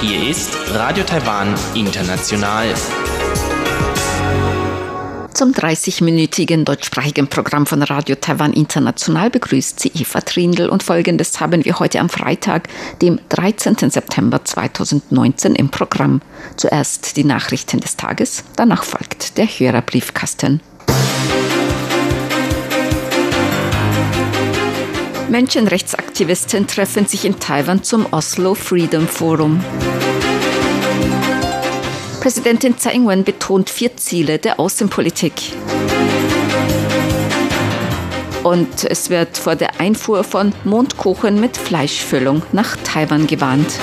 Hier ist Radio Taiwan International. Zum 30-minütigen deutschsprachigen Programm von Radio Taiwan International begrüßt sie Eva Trindl und folgendes haben wir heute am Freitag, dem 13. September 2019 im Programm. Zuerst die Nachrichten des Tages, danach folgt der Hörerbriefkasten. Menschenrechtsaktivisten treffen sich in Taiwan zum Oslo Freedom Forum. Präsidentin Tsai Ing-wen betont vier Ziele der Außenpolitik. Und es wird vor der Einfuhr von Mondkuchen mit Fleischfüllung nach Taiwan gewarnt.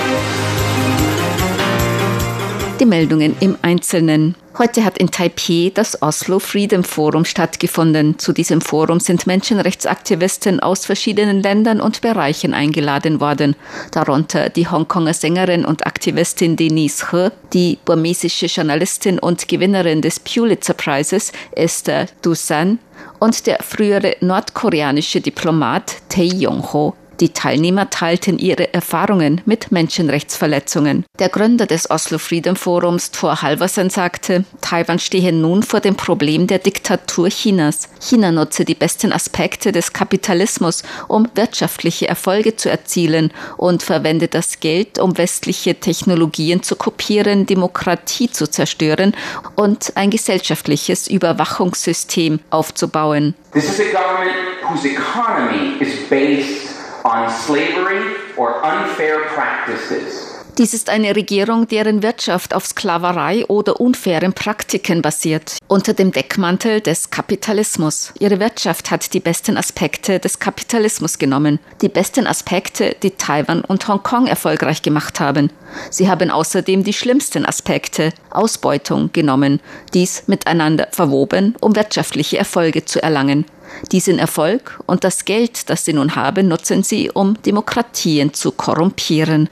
Die Meldungen im Einzelnen. Heute hat in Taipei das Oslo Freedom Forum stattgefunden. Zu diesem Forum sind Menschenrechtsaktivisten aus verschiedenen Ländern und Bereichen eingeladen worden, darunter die Hongkonger Sängerin und Aktivistin Denise He, die burmesische Journalistin und Gewinnerin des Pulitzer Prizes Esther Dusan und der frühere nordkoreanische Diplomat Tae Yong-ho. Die Teilnehmer teilten ihre Erfahrungen mit Menschenrechtsverletzungen. Der Gründer des Oslo Freedom Forums, Thor Halversen, sagte, Taiwan stehe nun vor dem Problem der Diktatur Chinas. China nutze die besten Aspekte des Kapitalismus, um wirtschaftliche Erfolge zu erzielen und verwende das Geld, um westliche Technologien zu kopieren, Demokratie zu zerstören und ein gesellschaftliches Überwachungssystem aufzubauen. This is a government whose economy is based on slavery or unfair practices. Dies ist eine Regierung, deren Wirtschaft auf Sklaverei oder unfairen Praktiken basiert, unter dem Deckmantel des Kapitalismus. Ihre Wirtschaft hat die besten Aspekte des Kapitalismus genommen, die besten Aspekte, die Taiwan und Hongkong erfolgreich gemacht haben. Sie haben außerdem die schlimmsten Aspekte, Ausbeutung, genommen, dies miteinander verwoben, um wirtschaftliche Erfolge zu erlangen. Diesen Erfolg und das Geld, das sie nun haben, nutzen sie, um Demokratien zu korrumpieren.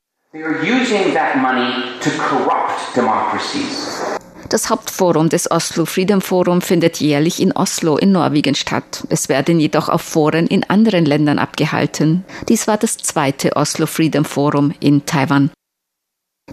Das Hauptforum des Oslo Freedom Forum findet jährlich in Oslo in Norwegen statt. Es werden jedoch auch Foren in anderen Ländern abgehalten. Dies war das zweite Oslo Freedom Forum in Taiwan.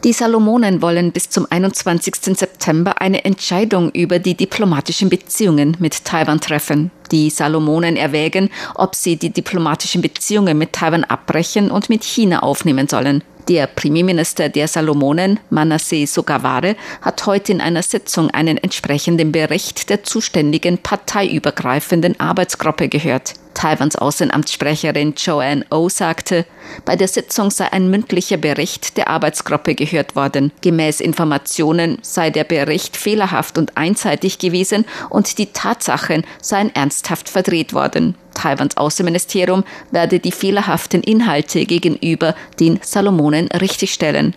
Die Salomonen wollen bis zum 21. September eine Entscheidung über die diplomatischen Beziehungen mit Taiwan treffen. Die Salomonen erwägen, ob sie die diplomatischen Beziehungen mit Taiwan abbrechen und mit China aufnehmen sollen. Der Premierminister der Salomonen, Manasseh Sogaware, hat heute in einer Sitzung einen entsprechenden Bericht der zuständigen parteiübergreifenden Arbeitsgruppe gehört. Taiwans Außenamtssprecherin Joanne O sagte, bei der Sitzung sei ein mündlicher Bericht der Arbeitsgruppe gehört worden. Gemäß Informationen sei der Bericht fehlerhaft und einseitig gewesen und die Tatsachen seien ernsthaft verdreht worden. Taiwans Außenministerium werde die fehlerhaften Inhalte gegenüber den Salomonen richtigstellen.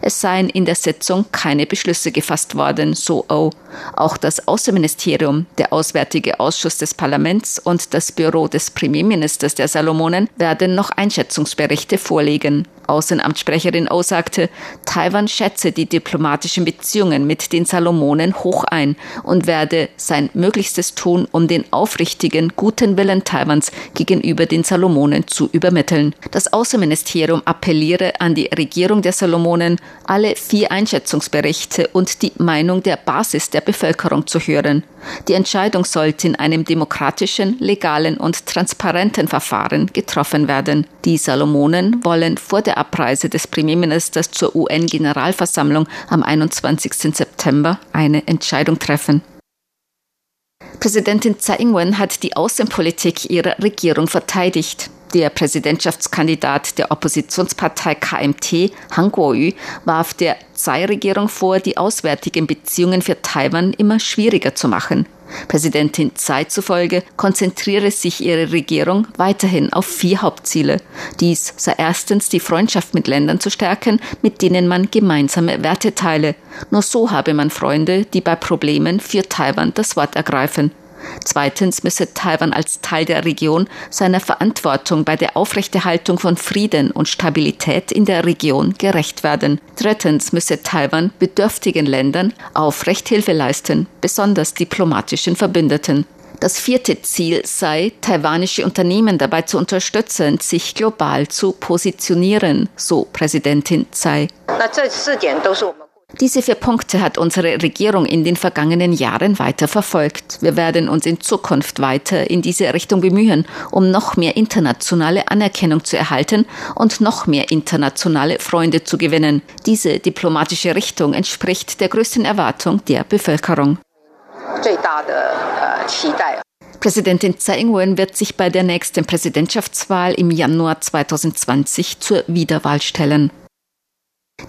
Es seien in der Sitzung keine Beschlüsse gefasst worden, so O. Auch das Außenministerium, der Auswärtige Ausschuss des Parlaments und das Büro des Premierministers der Salomonen werden noch Einschätzungsberichte vorlegen. Außenamtssprecherin O sagte, Taiwan schätze die diplomatischen Beziehungen mit den Salomonen hoch ein und werde sein Möglichstes tun, um den aufrichtigen, guten Willen Taiwans gegenüber den Salomonen zu übermitteln. Das Außenministerium appelliere an die Regierung der Salomonen, alle vier Einschätzungsberichte und die Meinung der Basis der Bevölkerung zu hören. Die Entscheidung sollte in einem demokratischen, legalen und transparenten Verfahren getroffen werden. Die Salomonen wollen vor der Abreise des Premierministers zur UN-Generalversammlung am 21. September eine Entscheidung treffen. Präsidentin Tsai Ing-wen hat die Außenpolitik ihrer Regierung verteidigt. Der Präsidentschaftskandidat der Oppositionspartei KMT, Han Kuo-yu, warf der Tsai-Regierung vor, die auswärtigen Beziehungen für Taiwan immer schwieriger zu machen. Präsidentin Tsai zufolge konzentriere sich ihre Regierung weiterhin auf vier Hauptziele. Dies sei erstens die Freundschaft mit Ländern zu stärken, mit denen man gemeinsame Werte teile. Nur so habe man Freunde, die bei Problemen für Taiwan das Wort ergreifen. Zweitens müsse Taiwan als Teil der Region seiner Verantwortung bei der Aufrechterhaltung von Frieden und Stabilität in der Region gerecht werden. Drittens müsse Taiwan bedürftigen Ländern aufrecht Hilfe leisten, besonders diplomatischen Verbündeten. Das vierte Ziel sei, taiwanische Unternehmen dabei zu unterstützen, sich global zu positionieren, so Präsidentin Tsai. Diese vier Punkte hat unsere Regierung in den vergangenen Jahren weiter verfolgt. Wir werden uns in Zukunft weiter in diese Richtung bemühen, um noch mehr internationale Anerkennung zu erhalten und noch mehr internationale Freunde zu gewinnen. Diese diplomatische Richtung entspricht der größten Erwartung der Bevölkerung. Präsidentin Tsai Ing-wen wird sich bei der nächsten Präsidentschaftswahl im Januar 2020 zur Wiederwahl stellen.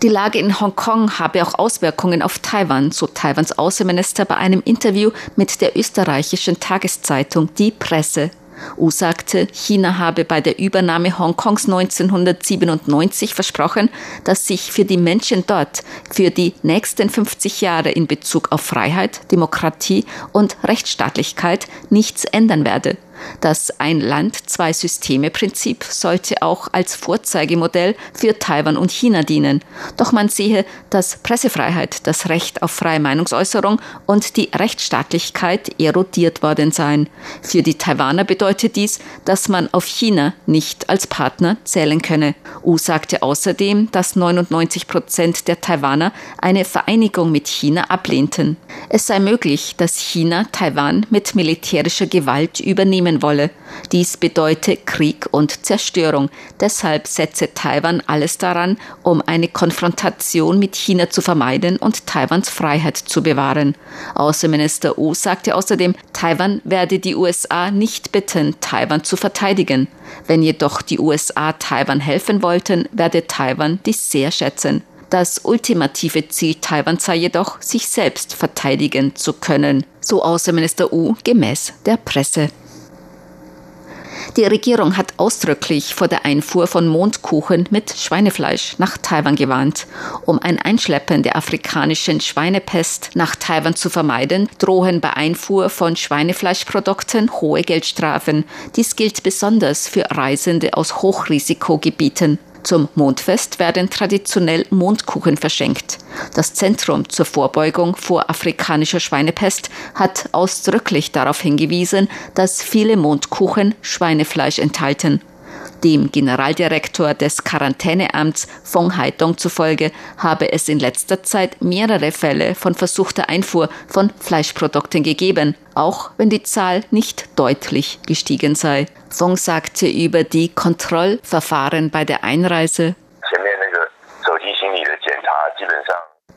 Die Lage in Hongkong habe auch Auswirkungen auf Taiwan, so Taiwans Außenminister bei einem Interview mit der österreichischen Tageszeitung Die Presse. Wu sagte, China habe bei der Übernahme Hongkongs 1997 versprochen, dass sich für die Menschen dort für die nächsten 50 Jahre in Bezug auf Freiheit, Demokratie und Rechtsstaatlichkeit nichts ändern werde. Das Ein Land, zwei Systeme Prinzip sollte auch als Vorzeigemodell für Taiwan und China dienen. Doch man sehe, dass Pressefreiheit, das Recht auf freie Meinungsäußerung und die Rechtsstaatlichkeit erodiert worden seien. Für die Taiwaner bedeutet dies, dass man auf China nicht als Partner zählen könne. U sagte außerdem, dass 99 Prozent der Taiwaner eine Vereinigung mit China ablehnten. Es sei möglich, dass China Taiwan mit militärischer Gewalt übernehmen verhindern wolle. Dies bedeute Krieg und Zerstörung. Deshalb setze Taiwan alles daran, um eine Konfrontation mit China zu vermeiden und Taiwans Freiheit zu bewahren. Außenminister Wu sagte außerdem, Taiwan werde die USA nicht bitten, Taiwan zu verteidigen. Wenn jedoch die USA Taiwan helfen wollten, werde Taiwan dies sehr schätzen. Das ultimative Ziel Taiwans sei jedoch, sich selbst verteidigen zu können, so Außenminister Wu gemäß der Presse. Die Regierung hat ausdrücklich vor der Einfuhr von Mondkuchen mit Schweinefleisch nach Taiwan gewarnt. Um ein Einschleppen der afrikanischen Schweinepest nach Taiwan zu vermeiden, drohen bei Einfuhr von Schweinefleischprodukten hohe Geldstrafen. Dies gilt besonders für Reisende aus Hochrisikogebieten. Zum Mondfest werden traditionell Mondkuchen verschenkt. Das Zentrum zur Vorbeugung vor afrikanischer Schweinepest hat ausdrücklich darauf hingewiesen, dass viele Mondkuchen Schweinefleisch enthalten. Dem Generaldirektor des Quarantäneamts Fong Haidong zufolge habe es in letzter Zeit mehrere Fälle von versuchter Einfuhr von Fleischprodukten gegeben, auch wenn die Zahl nicht deutlich gestiegen sei. Fong sagte über die Kontrollverfahren bei der Einreise,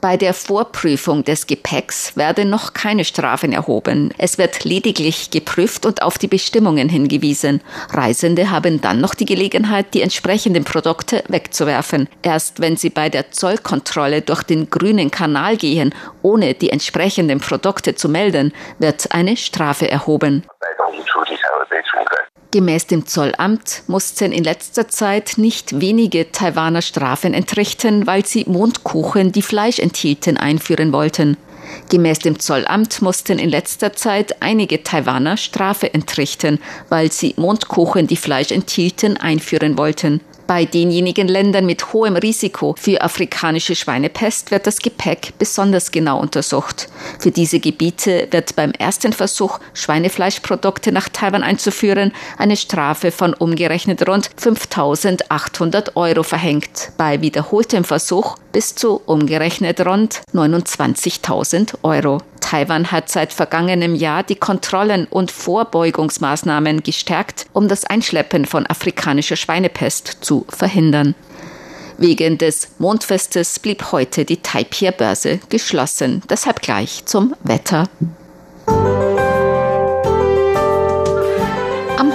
Bei der Vorprüfung des Gepäcks werden noch keine Strafen erhoben. Es wird lediglich geprüft und auf die Bestimmungen hingewiesen. Reisende haben dann noch die Gelegenheit, die entsprechenden Produkte wegzuwerfen. Erst wenn sie bei der Zollkontrolle durch den grünen Kanal gehen, ohne die entsprechenden Produkte zu melden, wird eine Strafe erhoben. Gemäß dem Zollamt mussten in letzter Zeit nicht wenige Taiwaner Strafen entrichten, weil sie Mondkuchen, die Fleisch enthielten, einführen wollten. Gemäß dem Zollamt mussten in letzter Zeit einige Taiwaner Strafe entrichten, weil sie Mondkuchen, die Fleisch enthielten, einführen wollten. Bei denjenigen Ländern mit hohem Risiko für afrikanische Schweinepest wird das Gepäck besonders genau untersucht. Für diese Gebiete wird beim ersten Versuch, Schweinefleischprodukte nach Taiwan einzuführen, eine Strafe von umgerechnet rund 5800 Euro verhängt. Bei wiederholtem Versuch bis zu umgerechnet rund 29.000 Euro. Taiwan hat seit vergangenem Jahr die Kontrollen und Vorbeugungsmaßnahmen gestärkt, um das Einschleppen von afrikanischer Schweinepest zu verhindern. Wegen des Mondfestes blieb heute die Taipei-Börse geschlossen. Deshalb gleich zum Wetter.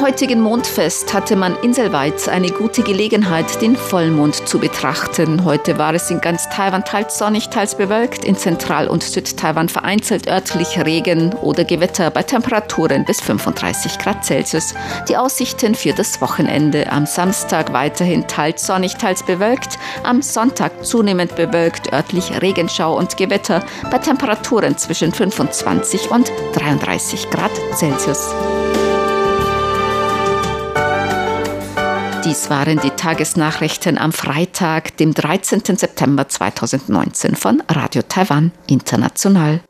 Heutigen Mondfest hatte man inselweit eine gute Gelegenheit, den Vollmond zu betrachten. Heute war es in ganz Taiwan teils sonnig, teils bewölkt, in Zentral- und Südtaiwan vereinzelt örtlich Regen oder Gewitter bei Temperaturen bis 35 Grad Celsius. Die Aussichten für das Wochenende am Samstag weiterhin teils sonnig, teils bewölkt, am Sonntag zunehmend bewölkt, örtlich Regenschau und Gewitter bei Temperaturen zwischen 25 und 33 Grad Celsius. Dies waren die Tagesnachrichten am Freitag, dem 13. September 2019 von Radio Taiwan International.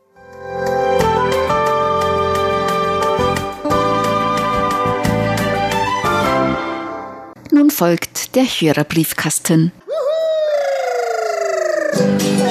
Nun folgt der Hörerbriefkasten. Briefkasten.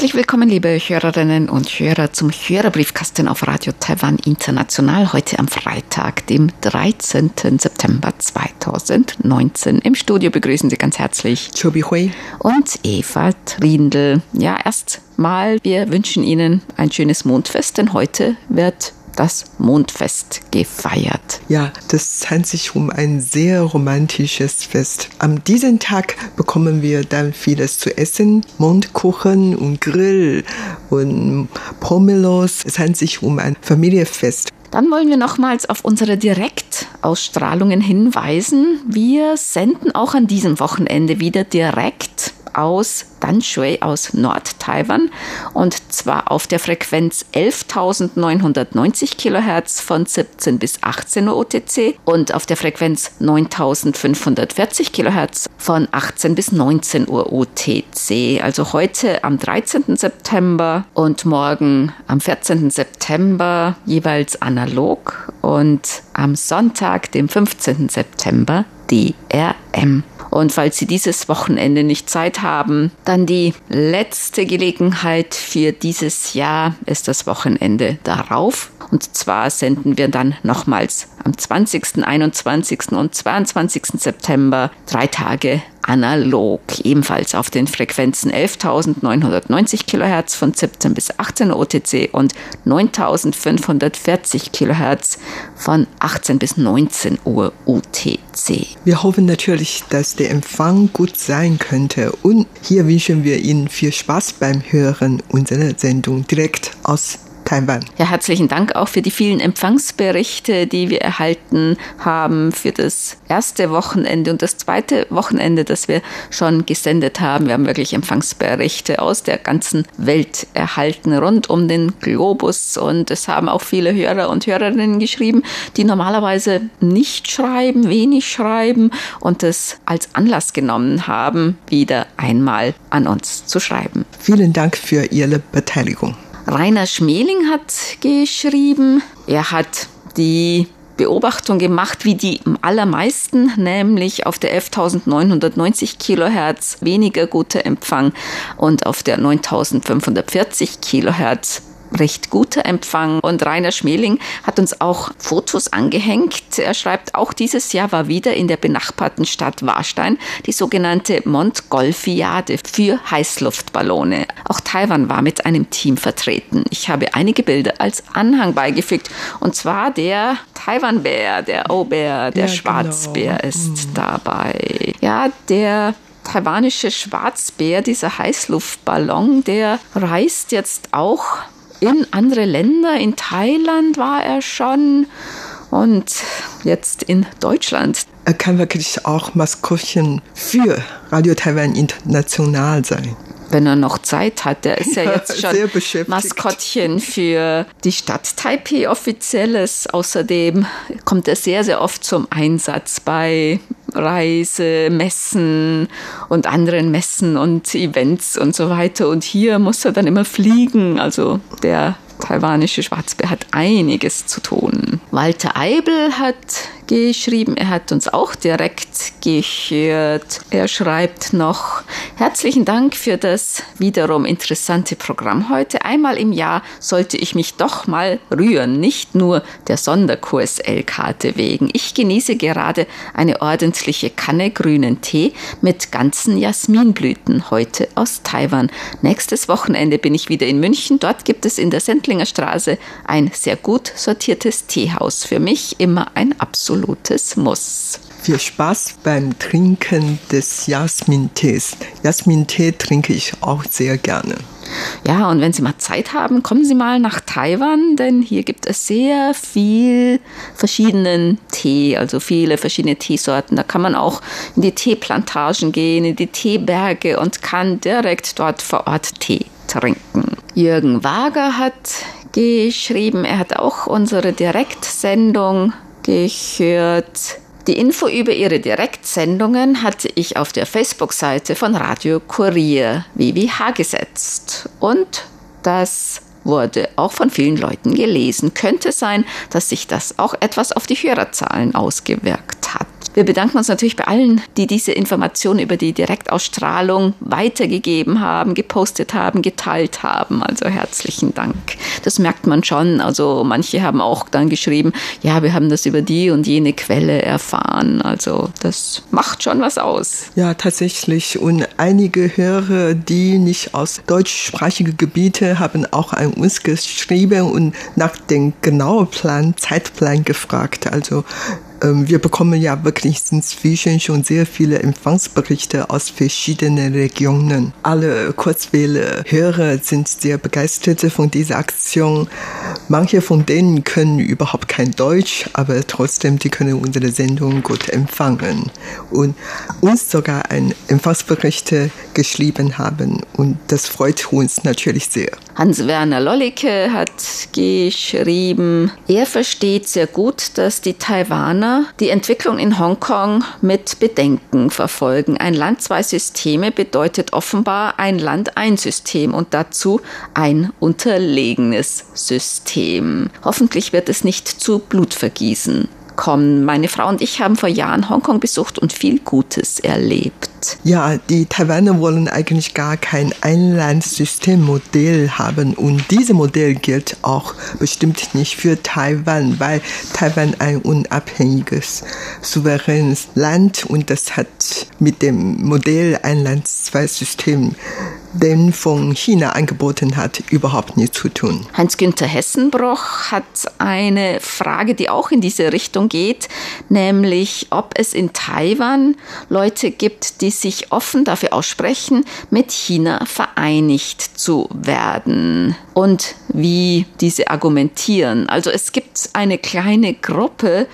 Herzlich willkommen, liebe Hörerinnen und Hörer, zum Hörerbriefkasten auf Radio Taiwan International. Heute am Freitag, dem 13. September 2019. Im Studio begrüßen Sie ganz herzlich Chobi Hui und Eva Trindl. Ja, erst mal, wir wünschen Ihnen ein schönes Mondfest, denn heute wird das Mondfest gefeiert. Ja, das handelt sich um ein sehr romantisches Fest. Am diesem Tag bekommen wir dann vieles zu essen, Mondkuchen und Grill und Pomelos. Es handelt sich um ein Familienfest. Dann wollen wir nochmals auf unsere Direktausstrahlungen hinweisen. Wir senden auch an diesem Wochenende wieder direkt aus Danshui aus Nord-Taiwan und zwar auf der Frequenz 11.990 Kilohertz von 17 bis 18 Uhr UTC und auf der Frequenz 9.540 Kilohertz von 18 bis 19 Uhr UTC. Also heute am 13. September und morgen am 14. September jeweils analog und am Sonntag, dem 15. September, DRM. Und falls Sie dieses Wochenende nicht Zeit haben, dann die letzte Gelegenheit für dieses Jahr ist das Wochenende darauf. Und zwar senden wir dann nochmals am 20., 21. und 22. September drei Tage analog, ebenfalls auf den Frequenzen 11.990 kHz von 17 bis 18 OTC und 9.540 kHz von 18 bis 19 Uhr UTC. Wir hoffen natürlich, dass der Empfang gut sein könnte und hier wünschen wir Ihnen viel Spaß beim Hören unserer Sendung direkt aus Taiwan. Ja, herzlichen Dank auch für die vielen Empfangsberichte, die wir erhalten haben für das erste Wochenende und das zweite Wochenende, das wir schon gesendet haben. Wir haben wirklich Empfangsberichte aus der ganzen Welt erhalten, rund um den Globus. Und es haben auch viele Hörer und Hörerinnen geschrieben, die normalerweise nicht schreiben, wenig schreiben und es als Anlass genommen haben, wieder einmal an uns zu schreiben. Vielen Dank für Ihre Beteiligung. Rainer Schmeling hat geschrieben, er hat die Beobachtung gemacht, wie die allermeisten, nämlich auf der 11.990 Kilohertz weniger guter Empfang und auf der 9.540 Kilohertz recht guter Empfang. Und Rainer Schmeling hat uns auch Fotos angehängt. Er schreibt, auch dieses Jahr war wieder in der benachbarten Stadt Warstein die sogenannte Montgolfiade für Heißluftballone. Auch Taiwan war mit einem Team vertreten. Ich habe einige Bilder als Anhang beigefügt. Und zwar der Taiwanbär, der O-Bär, der ja, Schwarzbär genau. ist mhm. dabei. Ja, der taiwanische Schwarzbär, dieser Heißluftballon, der reist jetzt auch in andere Länder. In Thailand war er schon und jetzt in Deutschland. Er kann wirklich auch Maskottchen für Radio Taiwan International sein wenn er noch Zeit hat. Der ist ja jetzt schon Maskottchen für die Stadt Taipei offizielles. Außerdem kommt er sehr, sehr oft zum Einsatz bei Reise, Messen und anderen Messen und Events und so weiter. Und hier muss er dann immer fliegen. Also der taiwanische Schwarzbär hat einiges zu tun. Walter Eibel hat geschrieben. Er hat uns auch direkt gehört. Er schreibt noch, herzlichen Dank für das wiederum interessante Programm heute. Einmal im Jahr sollte ich mich doch mal rühren, nicht nur der Sonderkurs-L-Karte wegen. Ich genieße gerade eine ordentliche Kanne grünen Tee mit ganzen Jasminblüten heute aus Taiwan. Nächstes Wochenende bin ich wieder in München. Dort gibt es in der Sendlinger Straße ein sehr gut sortiertes Teehaus. Für mich immer ein absolut absolutes Muss. Viel Spaß beim Trinken des Jasmin-Tees. Jasmin-Tee trinke ich auch sehr gerne. Ja, und wenn Sie mal Zeit haben, kommen Sie mal nach Taiwan, denn hier gibt es sehr viel verschiedenen Tee, also viele verschiedene Teesorten. Da kann man auch in die Teeplantagen gehen, in die Teeberge und kann direkt dort vor Ort Tee trinken. Jürgen Wager hat geschrieben, er hat auch unsere Direktsendung gehört. Die Info über ihre Direktsendungen hatte ich auf der Facebook-Seite von Radio Kurier WWH gesetzt. Und das wurde auch von vielen Leuten gelesen. Könnte sein, dass sich das auch etwas auf die Hörerzahlen ausgewirkt hat. Wir bedanken uns natürlich bei allen, die diese Informationen über die Direktausstrahlung weitergegeben haben, gepostet haben, geteilt haben. Also herzlichen Dank. Das merkt man schon. Also manche haben auch dann geschrieben, ja, wir haben das über die und jene Quelle erfahren. Also das macht schon was aus. Ja, tatsächlich. Und einige Hörer, die nicht aus deutschsprachigen Gebieten haben auch an uns geschrieben und nach dem genauen Plan, Zeitplan gefragt. Also wir bekommen ja wirklich inzwischen schon sehr viele Empfangsberichte aus verschiedenen Regionen. Alle Kurzwelle-Hörer sind sehr begeistert von dieser Aktion. Manche von denen können überhaupt kein Deutsch, aber trotzdem, die können unsere Sendung gut empfangen und uns sogar ein Empfangsbericht geschrieben haben. Und das freut uns natürlich sehr. Hans-Werner Lollicke hat geschrieben, er versteht sehr gut, dass die Taiwaner die Entwicklung in Hongkong mit Bedenken verfolgen. Ein Land, zwei Systeme bedeutet offenbar ein Land, ein System und dazu ein unterlegenes System. Hoffentlich wird es nicht zu Blutvergießen kommen. Meine Frau und ich haben vor Jahren Hongkong besucht und viel Gutes erlebt. Ja, die Taiwaner wollen eigentlich gar kein Einlandssystemmodell haben und dieses Modell gilt auch bestimmt nicht für Taiwan, weil Taiwan ein unabhängiges, souveränes Land und das hat mit dem Modell Einland-Zwei-System den von China angeboten hat, überhaupt nichts zu tun. Heinz-Günther Hessenbroch hat eine Frage, die auch in diese Richtung geht, nämlich ob es in Taiwan Leute gibt, die sich offen dafür aussprechen, mit China vereinigt zu werden und wie diese argumentieren. Also es gibt eine kleine Gruppe,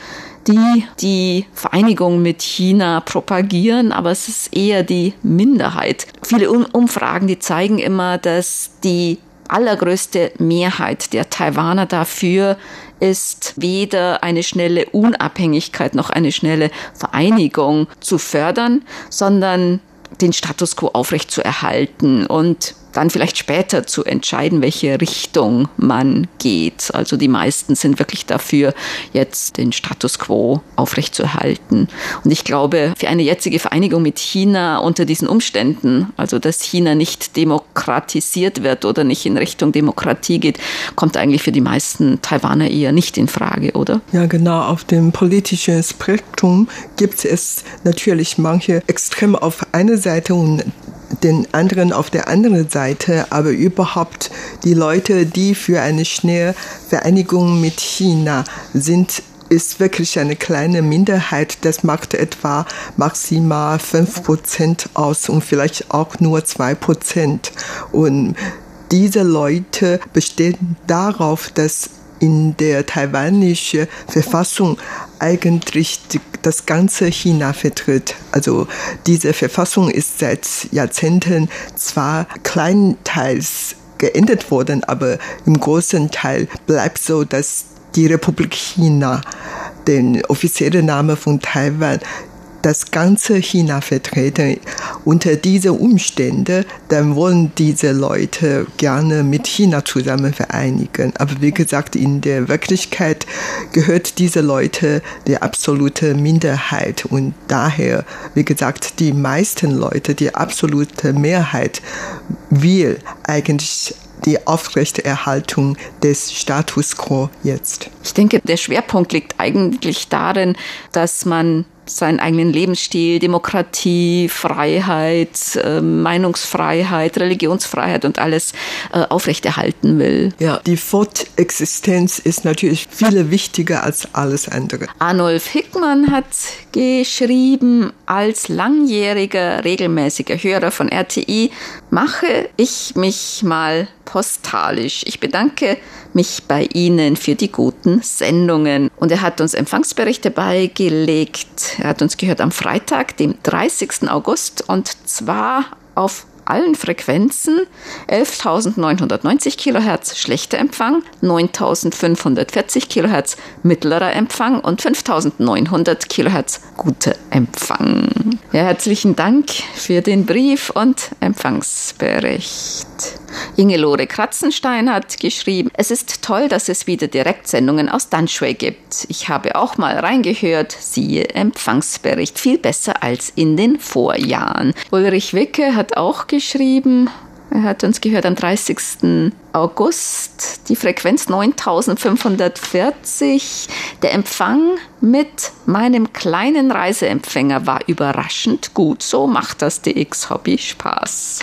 die die Vereinigung mit China propagieren, aber es ist eher die Minderheit. Viele Umfragen, die zeigen immer, dass die allergrößte Mehrheit der Taiwaner dafür ist, weder eine schnelle Unabhängigkeit noch eine schnelle Vereinigung zu fördern, sondern den Status quo aufrechtzuerhalten. Und dann vielleicht später zu entscheiden, welche Richtung man geht. Also die meisten sind wirklich dafür, jetzt den Status quo aufrechtzuerhalten. Und ich glaube, für eine jetzige Vereinigung mit China unter diesen Umständen, also dass China nicht demokratisiert wird oder nicht in Richtung Demokratie geht, kommt eigentlich für die meisten Taiwaner eher nicht in Frage, oder? Ja, genau. Auf dem politischen Spektrum gibt es natürlich manche extrem auf einer Seite und den anderen auf der anderen Seite, aber überhaupt die Leute, die für eine schnelle Vereinigung mit China sind, ist wirklich eine kleine Minderheit. Das macht etwa maximal fünf Prozent aus und vielleicht auch nur zwei Prozent. Und diese Leute bestehen darauf, dass in der taiwanischen Verfassung eigentlich das ganze China vertritt. Also diese Verfassung ist seit Jahrzehnten zwar kleinteils geändert worden, aber im großen Teil bleibt so, dass die Republik China den offiziellen Name von Taiwan das ganze China vertreten. Unter diese Umstände, dann wollen diese Leute gerne mit China zusammen vereinigen. Aber wie gesagt, in der Wirklichkeit gehört diese Leute der absolute Minderheit und daher, wie gesagt, die meisten Leute, die absolute Mehrheit will eigentlich die Aufrechterhaltung des Status quo jetzt. Ich denke, der Schwerpunkt liegt eigentlich darin, dass man seinen eigenen Lebensstil, Demokratie, Freiheit, äh, Meinungsfreiheit, Religionsfreiheit und alles äh, aufrechterhalten will. Ja, die Fortexistenz ist natürlich viel wichtiger als alles andere. Arnulf Hickmann hat geschrieben, als langjähriger regelmäßiger Hörer von RTI mache ich mich mal postalisch. Ich bedanke mich bei Ihnen für die guten Sendungen. Und er hat uns Empfangsberichte beigelegt. Er hat uns gehört am Freitag, dem 30. August, und zwar auf allen Frequenzen 11.990 Kilohertz schlechter Empfang, 9.540 Kilohertz mittlerer Empfang und 5.900 Kilohertz guter Empfang. Ja, herzlichen Dank für den Brief und Empfangsbericht. Ingelore Kratzenstein hat geschrieben, es ist toll, dass es wieder Direktsendungen aus Danshui gibt. Ich habe auch mal reingehört, siehe Empfangsbericht, viel besser als in den Vorjahren. Ulrich Wicke hat auch geschrieben, er hat uns gehört am 30. August, die Frequenz 9540. Der Empfang mit meinem kleinen Reiseempfänger war überraschend gut. So macht das DX-Hobby Spaß.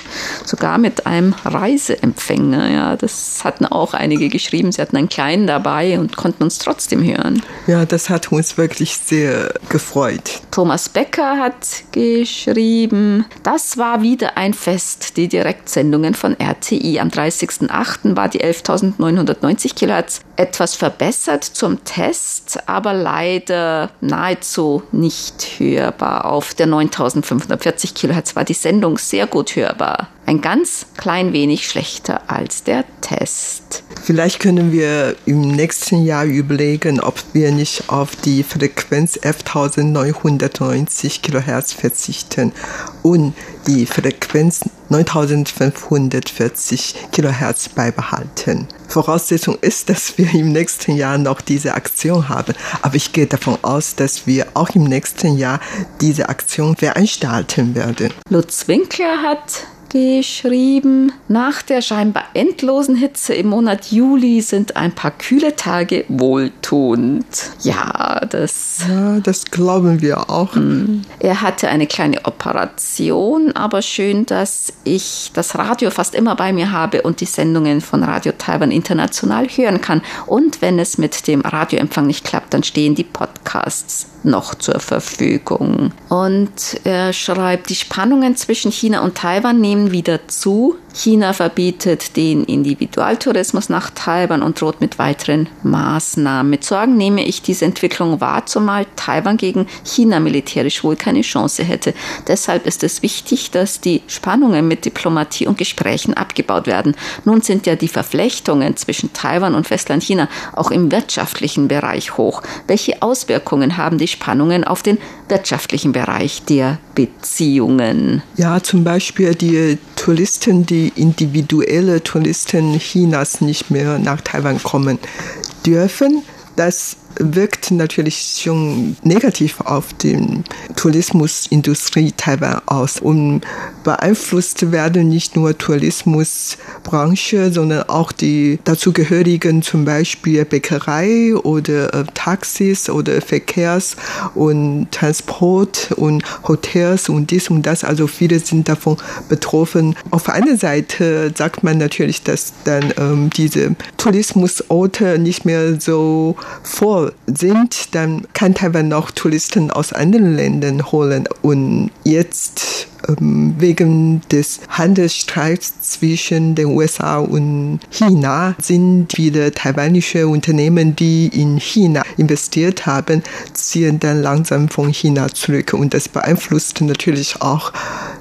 Sogar mit einem Reiseempfänger. Ja, das hatten auch einige geschrieben. Sie hatten einen kleinen dabei und konnten uns trotzdem hören. Ja, das hat uns wirklich sehr gefreut. Thomas Becker hat geschrieben, das war wieder ein Fest, die Direktsendungen von RTI. Am 30.08. war die 11.990 Kilohertz etwas verbessert zum Test, aber leider nahezu nicht hörbar. Auf der 9540 Kilohertz war die Sendung sehr gut hörbar. Ein ganz klein wenig schlechter als der Test. Vielleicht können wir im nächsten Jahr überlegen, ob wir nicht auf die Frequenz 11.990 Kilohertz verzichten und die Frequenz 9540 Kilohertz beibehalten. Voraussetzung ist, dass wir im nächsten Jahr noch diese Aktion haben. Aber ich gehe davon aus, dass wir auch im nächsten Jahr diese Aktion veranstalten werden. Lutz Winkler hat geschrieben, nach der scheinbar endlosen Hitze im Monat Juli sind ein paar kühle Tage wohltuend. Ja, das. Ja, das glauben wir auch. Hm. Er hatte eine kleine Operation, aber schön, dass ich das Radio fast immer bei mir habe und die Sendungen von Radio Taiwan International hören kann. Und wenn es mit dem Radioempfang nicht klappt, dann stehen die Podcasts noch zur Verfügung. Und er schreibt, die Spannungen zwischen China und Taiwan nehmen wieder zu. China verbietet den Individualtourismus nach Taiwan und droht mit weiteren Maßnahmen. Mit Sorgen nehme ich diese Entwicklung wahr, zumal Taiwan gegen China militärisch wohl keine Chance hätte. Deshalb ist es wichtig, dass die Spannungen mit Diplomatie und Gesprächen abgebaut werden. Nun sind ja die Verflechtungen zwischen Taiwan und Festland China auch im wirtschaftlichen Bereich hoch. Welche Auswirkungen haben die Spannungen auf den wirtschaftlichen Bereich der Beziehungen? Ja, zum Beispiel die Touristen, die individuelle Touristen Chinas nicht mehr nach Taiwan kommen dürfen. Das wirkt natürlich schon negativ auf die Tourismusindustrie Taiwan aus und beeinflusst werden nicht nur Tourismusbranche, sondern auch die dazugehörigen zum Beispiel Bäckerei oder äh, Taxis oder Verkehrs- und Transport und Hotels und dies und das. Also viele sind davon betroffen. Auf einer Seite sagt man natürlich, dass dann ähm, diese Tourismusorte nicht mehr so vor sind, dann kann Taiwan noch Touristen aus anderen Ländern holen. Und jetzt ähm, wegen des Handelsstreits zwischen den USA und China sind viele taiwanische Unternehmen, die in China investiert haben, ziehen dann langsam von China zurück. Und das beeinflusst natürlich auch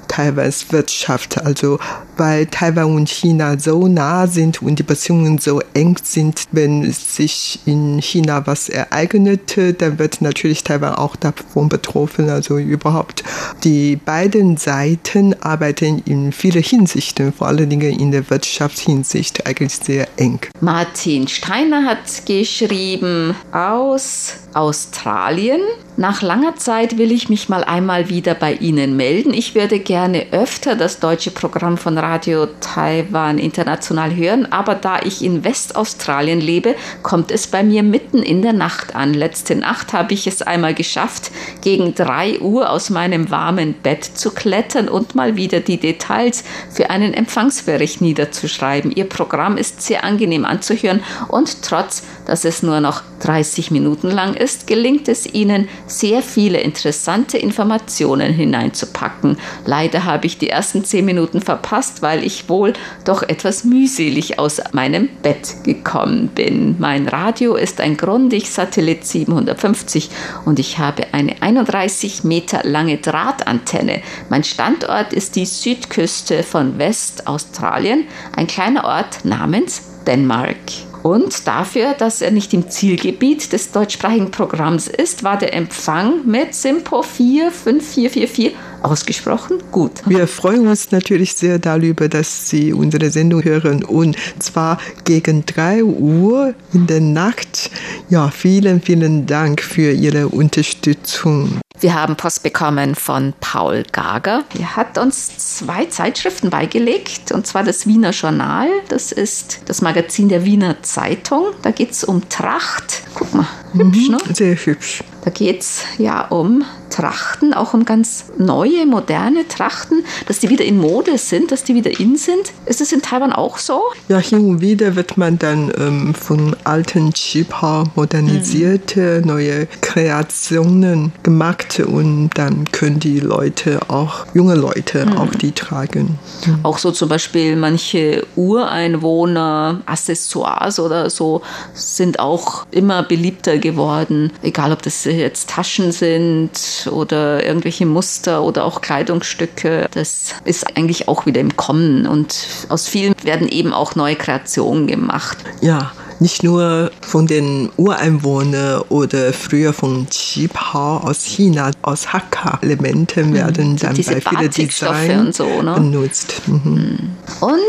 Taiwans Wirtschaft. Also weil Taiwan und China so nah sind und die Beziehungen so eng sind, wenn sich in China was ereignet, dann wird natürlich Taiwan auch davon betroffen. Also überhaupt die beiden Seiten arbeiten in vielen Hinsichten, vor allen Dingen in der Wirtschaftshinsicht eigentlich sehr eng. Martin Steiner hat geschrieben aus Australien. Nach langer Zeit will ich mich mal einmal wieder bei Ihnen melden. Ich würde gerne öfter das deutsche Programm von Radio Taiwan International hören, aber da ich in Westaustralien lebe, kommt es bei mir mitten in der Nacht an. Letzte Nacht habe ich es einmal geschafft, gegen drei Uhr aus meinem warmen Bett zu klettern und mal wieder die Details für einen Empfangsbericht niederzuschreiben. Ihr Programm ist sehr angenehm anzuhören und trotz, dass es nur noch 30 Minuten lang ist, gelingt es Ihnen, sehr viele interessante Informationen hineinzupacken. Leider habe ich die ersten 10 Minuten verpasst, weil ich wohl doch etwas mühselig aus meinem Bett gekommen bin. Mein Radio ist ein Grundig-Satellit 750 und ich habe eine 31 Meter lange Drahtantenne. Mein Standort ist die Südküste von Westaustralien, ein kleiner Ort namens Dänemark. Und dafür, dass er nicht im Zielgebiet des deutschsprachigen Programms ist, war der Empfang mit Simpo 45444 ausgesprochen gut. Wir freuen uns natürlich sehr darüber, dass Sie unsere Sendung hören und zwar gegen 3 Uhr in der Nacht. Ja, vielen, vielen Dank für Ihre Unterstützung. Wir haben Post bekommen von Paul Gager. Er hat uns zwei Zeitschriften beigelegt, und zwar das Wiener Journal. Das ist das Magazin der Wiener Zeitung. Da geht es um Tracht. Guck mal, hübsch, mhm, ne? Sehr hübsch. Da geht es ja um Trachten, auch um ganz neue, moderne Trachten, dass die wieder in Mode sind, dass die wieder in sind. Ist es in Taiwan auch so? Ja, hin und wieder wird man dann ähm, von alten Chipa modernisierte mhm. neue Kreationen gemacht und dann können die Leute auch, junge Leute mhm. auch die tragen. Mhm. Auch so zum Beispiel manche Ureinwohner, Accessoires oder so sind auch immer beliebter geworden, egal ob das jetzt Taschen sind oder irgendwelche Muster oder auch Kleidungsstücke. Das ist eigentlich auch wieder im Kommen und aus vielen werden eben auch neue Kreationen gemacht. Ja, nicht nur von den Ureinwohnern oder früher von Qipao aus China, aus Hakka-Elementen mhm. werden dann bei vielen Designs so, ne? benutzt. Mhm. mhm. Und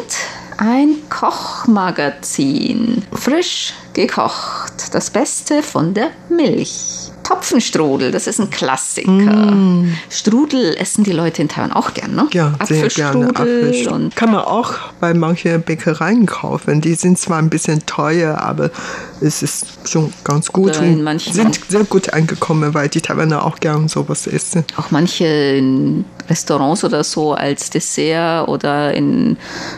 ein Kochmagazin, frisch gekocht, das Beste von der Milch. Topfenstrudel, das ist ein Klassiker. Mm. Strudel essen die Leute in Taiwan auch gern, ne? Ja, sehr gerne. Apfelstrudel. Kann man auch bei manchen Bäckereien kaufen. Die sind zwar ein bisschen teuer, aber es ist schon ganz gut Oder sind sehr gut angekommen, weil die Taiwaner auch gern sowas essen. Auch manche in Restaurants oder so als Dessert oder in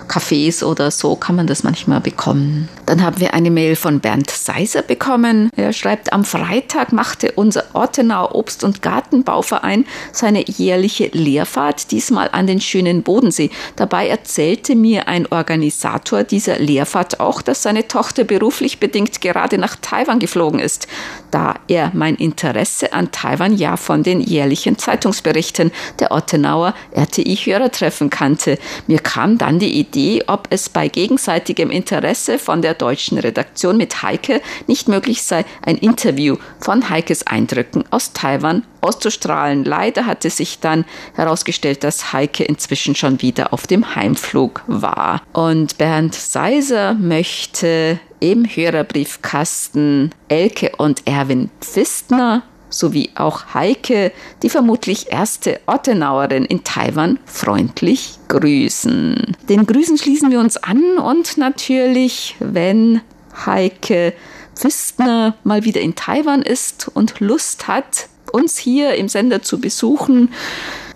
Cafés oder so kann man das manchmal bekommen. Dann haben wir eine Mail von Bernd Seiser bekommen. Er schreibt, am Freitag machte unser Ortenauer Obst- und Gartenbauverein seine jährliche Lehrfahrt, diesmal an den schönen Bodensee. Dabei erzählte mir ein Organisator dieser Lehrfahrt auch, dass seine Tochter beruflich bedingt gerade nach Taiwan geflogen ist, da er mein Interesse an Taiwan ja von den jährlichen Zeitungsberichten der Ortenauer RTI-Hörertreffen kannte. Mir kam dann die Idee, ob es bei gegenseitigem Interesse von der deutschen Redaktion mit Heike nicht möglich sei, ein Interview von Heikes Eindrücken aus Taiwan auszustrahlen. Leider hatte sich dann herausgestellt, dass Heike inzwischen schon wieder auf dem Heimflug war. Und Bernd Seiser möchte im Hörerbriefkasten Elke und Erwin Pfistner sowie auch Heike, die vermutlich erste Ottenauerin in Taiwan, freundlich grüßen. Den Grüßen schließen wir uns an und natürlich, wenn Heike Pfistner mal wieder in Taiwan ist und Lust hat, uns hier im Sender zu besuchen,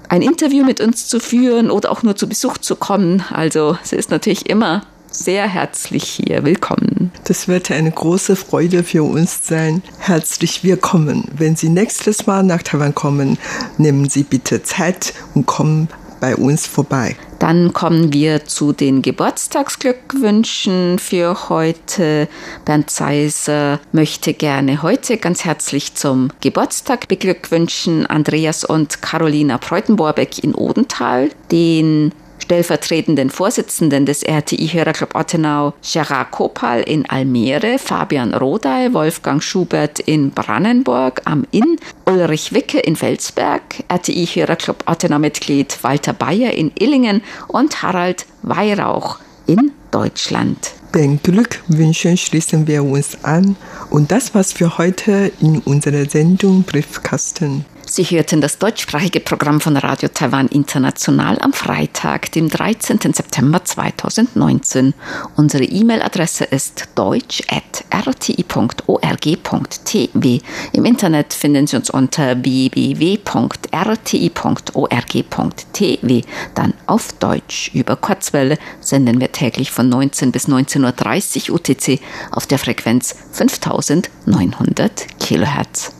ein Interview mit uns zu führen oder auch nur zu Besuch zu kommen. Also sie ist natürlich immer sehr herzlich hier willkommen. Das wird eine große Freude für uns sein. Herzlich willkommen. Wenn Sie nächstes Mal nach Taiwan kommen, nehmen Sie bitte Zeit und kommen bei uns vorbei. Dann kommen wir zu den Geburtstagsglückwünschen für heute. Bernd Zeiser möchte gerne heute ganz herzlich zum Geburtstag beglückwünschen Andreas und Carolina Preutenborbeck in Odenthal, den stellvertretenden Vorsitzenden des RTI-Hörerclub Ottenau, Gerard Kopal in Almere, Fabian Rodey, Wolfgang Schubert in Brandenburg am Inn, Ulrich Wicke in Felsberg, RTI-Hörerclub Ottenau-Mitglied Walter Bayer in Illingen und Harald Weihrauch in Deutschland. Den Glückwünschen schließen wir uns an. Und das war's für heute in unserer Sendung Briefkasten. Sie hörten das deutschsprachige Programm von Radio Taiwan International am Freitag, dem 13. September 2019. Unsere E-Mail-Adresse ist deutsch.rti.org.tw. Im Internet finden Sie uns unter www.rti.org.tw. Dann auf Deutsch. Über Kurzwelle senden wir täglich von 19 bis 19.30 Uhr UTC auf der Frequenz 5900 Kilohertz.